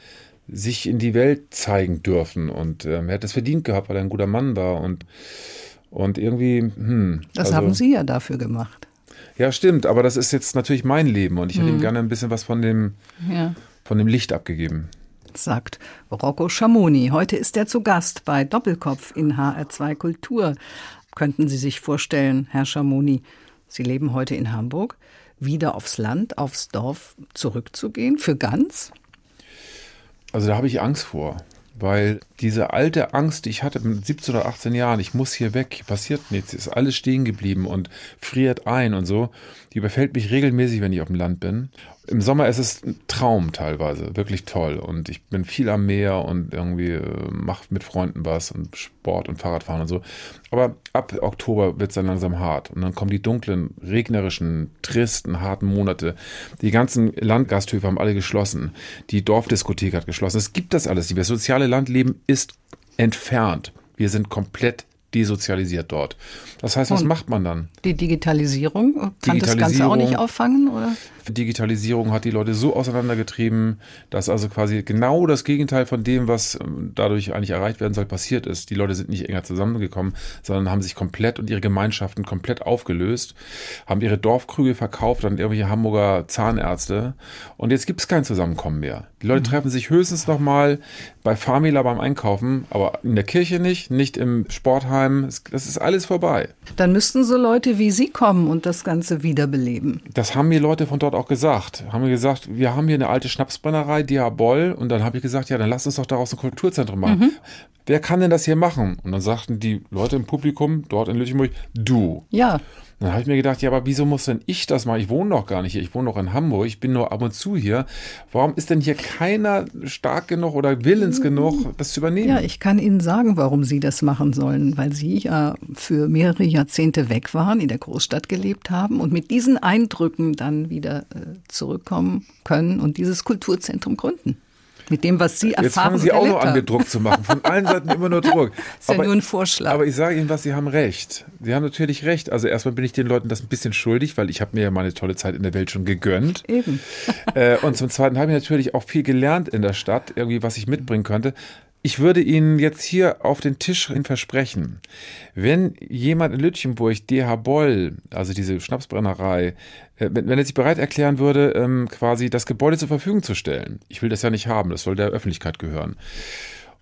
sich in die Welt zeigen dürfen und ähm, er hätte es verdient gehabt, weil er ein guter Mann war und, und irgendwie, hm. Das also, haben Sie ja dafür gemacht. Ja, stimmt, aber das ist jetzt natürlich mein Leben und ich hätte ihm gerne ein bisschen was von dem, Ja. von dem Licht abgegeben. sagt Rocco Schamoni. Heute ist er zu Gast bei Doppelkopf in HR2 Kultur. Könnten Sie sich vorstellen, Herr Schamoni, Sie leben heute in Hamburg, wieder aufs Land, aufs Dorf zurückzugehen, für ganz? Also da habe ich Angst vor, weil diese alte Angst, die ich hatte mit 17 oder 18 Jahren, ich muss hier weg, passiert nichts, ist alles stehen geblieben und friert ein und so, die überfällt mich regelmäßig, wenn ich auf dem Land bin. Im Sommer ist es ein Traum teilweise, wirklich toll und ich bin viel am Meer und irgendwie äh, mache mit Freunden was und Sport und Fahrradfahren und so. Aber ab Oktober wird es dann langsam hart und dann kommen die dunklen, regnerischen, tristen, harten Monate. Die ganzen Landgasthöfe haben alle geschlossen. Die Dorfdiskothek hat geschlossen. Es gibt das alles mehr. Das soziale Landleben ist entfernt. Wir sind komplett desozialisiert dort. Das heißt, was Und- macht man dann? Die Digitalisierung kann das Ganze auch Digitalisierung. nicht auffangen, oder? Digitalisierung hat die Leute so auseinandergetrieben, dass also quasi genau das Gegenteil von dem, was ähm, dadurch eigentlich erreicht werden soll, passiert ist. Die Leute sind nicht enger zusammengekommen, sondern haben sich komplett und ihre Gemeinschaften komplett aufgelöst, haben ihre Dorfkrüge verkauft an irgendwelche Hamburger Zahnärzte und jetzt gibt es kein Zusammenkommen mehr. Die Leute treffen sich höchstens noch mal bei Famila beim Einkaufen, aber in der Kirche nicht, nicht im Sportheim. Es- Das ist alles vorbei. Dann müssten so Leute wie Sie kommen und das Ganze wiederbeleben. Das haben mir Leute von dort auch gesagt. Haben mir gesagt, wir haben hier eine alte Schnapsbrennerei, Diabol. Und dann habe ich gesagt, ja, dann lass uns doch daraus ein Kulturzentrum machen. Wer kann denn das hier machen? Und dann sagten die Leute im Publikum dort in Lütchenburg, du. Ja, Dann habe ich mir gedacht, ja, aber wieso muss denn ich das machen? Ich wohne doch gar nicht hier. Ich wohne doch in Hamburg. Ich bin nur ab und zu hier. Warum ist denn hier keiner stark genug oder willens genug, das zu übernehmen? Ja, ich kann Ihnen sagen, warum Sie das machen sollen, weil Sie ja für mehrere Jahrzehnte weg waren, in der Großstadt gelebt haben und mit diesen Eindrücken dann wieder äh, zurückkommen können und dieses Kulturzentrum gründen. Mit dem, was Sie erfahren Jetzt fangen Sie auch noch an, mit Druck zu machen. Von allen Seiten immer nur Druck. Ist ja nur ein Vorschlag. Aber ich sage Ihnen was, Sie haben recht. Sie haben natürlich recht. Also erstmal bin ich den Leuten das ein bisschen schuldig, weil ich habe mir ja meine tolle Zeit in der Welt schon gegönnt. Eben. äh, und zum Zweiten habe ich natürlich auch viel gelernt in der Stadt, irgendwie was ich mitbringen könnte. Ich würde Ihnen jetzt hier auf den Tisch hin versprechen, wenn jemand in Lütchenburg DH Boll, also diese Schnapsbrennerei, äh, wenn, er sich bereit erklären würde, ähm, quasi das Gebäude zur Verfügung zu stellen. Ich will das ja nicht haben, das soll der Öffentlichkeit gehören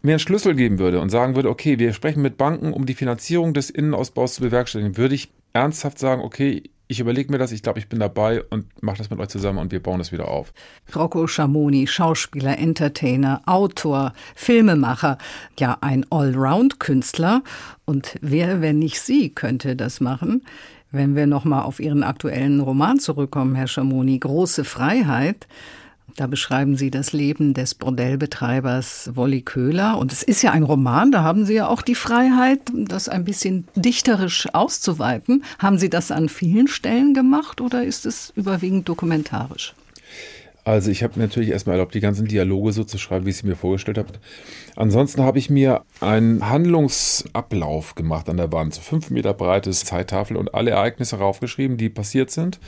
mir einen Schlüssel geben würde und sagen würde, okay, wir sprechen mit Banken, um die Finanzierung des Innenausbaus zu bewerkstelligen, würde ich ernsthaft sagen, okay, ich überlege mir das, ich glaube, ich bin dabei und mache das mit euch zusammen und wir bauen das wieder auf. Rocco Schamoni, Schauspieler, Entertainer, Autor, Filmemacher, ja ein Allround-Künstler. Und wer, wenn nicht Sie, könnte das machen? Wenn wir nochmal auf Ihren aktuellen Roman zurückkommen, Herr Schamoni, Große Freiheit. Da beschreiben Sie das Leben des Bordellbetreibers Wolli Köhler. Und es ist ja ein Roman, da haben Sie ja auch die Freiheit, das ein bisschen dichterisch auszuweiten. Haben Sie das an vielen Stellen gemacht oder ist es überwiegend dokumentarisch? Also ich habe natürlich erstmal erlaubt, die ganzen Dialoge so zu schreiben, wie ich sie mir vorgestellt habe. Ansonsten habe ich mir einen Handlungsablauf gemacht an der Wand, so fünf Meter breites Zeittafel und alle Ereignisse raufgeschrieben, die passiert sind.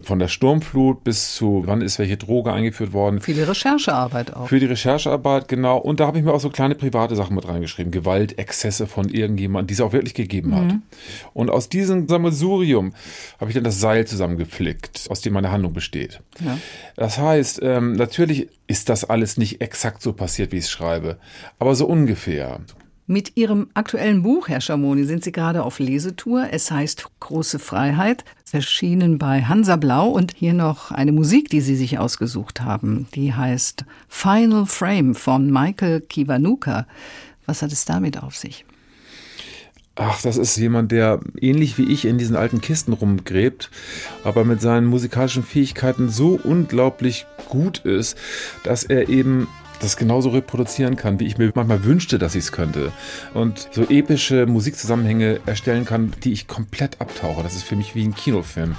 Von der Sturmflut bis zu, wann ist welche Droge eingeführt worden. Viele Recherchearbeit auch. Für die Recherchearbeit, genau. Und da habe ich mir auch so kleine private Sachen mit reingeschrieben. Gewalt, Exzesse von irgendjemandem, die es auch wirklich gegeben hat. Und aus diesem Sammelsurium habe ich dann das Seil zusammengeflickt, aus dem meine Handlung besteht. Ja. Das heißt, ähm, natürlich ist das alles nicht exakt so passiert, wie ich es schreibe, aber so ungefähr. Mit Ihrem aktuellen Buch, Herr Schamoni, sind Sie gerade auf Lesetour. Es heißt Große Freiheit, erschienen bei Hansa Blau und hier noch eine Musik, die Sie sich ausgesucht haben. Die heißt Final Frame von Michael Kiwanuka. Was hat es damit auf sich? Ach, das ist jemand, der ähnlich wie ich in diesen alten Kisten rumgräbt, aber mit seinen musikalischen Fähigkeiten so unglaublich gut ist, dass er eben das genauso reproduzieren kann, wie ich mir manchmal wünschte, dass ich es könnte. Und so epische Musikzusammenhänge erstellen kann, die ich komplett abtauche. Das ist für mich wie ein Kinofilm.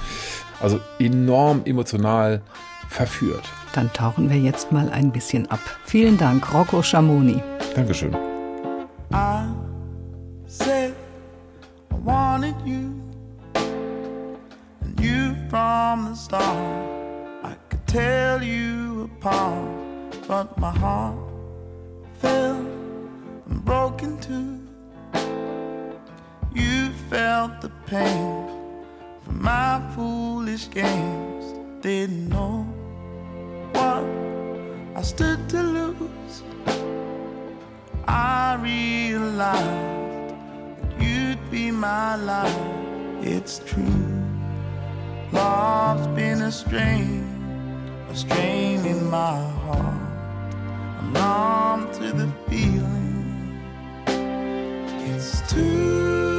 Also enorm emotional verführt. Dann tauchen wir jetzt mal ein bisschen ab. Vielen Dank, Rocco Schamoni. Dankeschön. I said I wanted you and you from the start I could tell you apart but my heart fell and broke in two. You felt the pain from my foolish games, didn't know what I stood to lose. I realized that you'd be my life. It's true. Love's been a strain, a strain in my heart numb to the feeling. It's too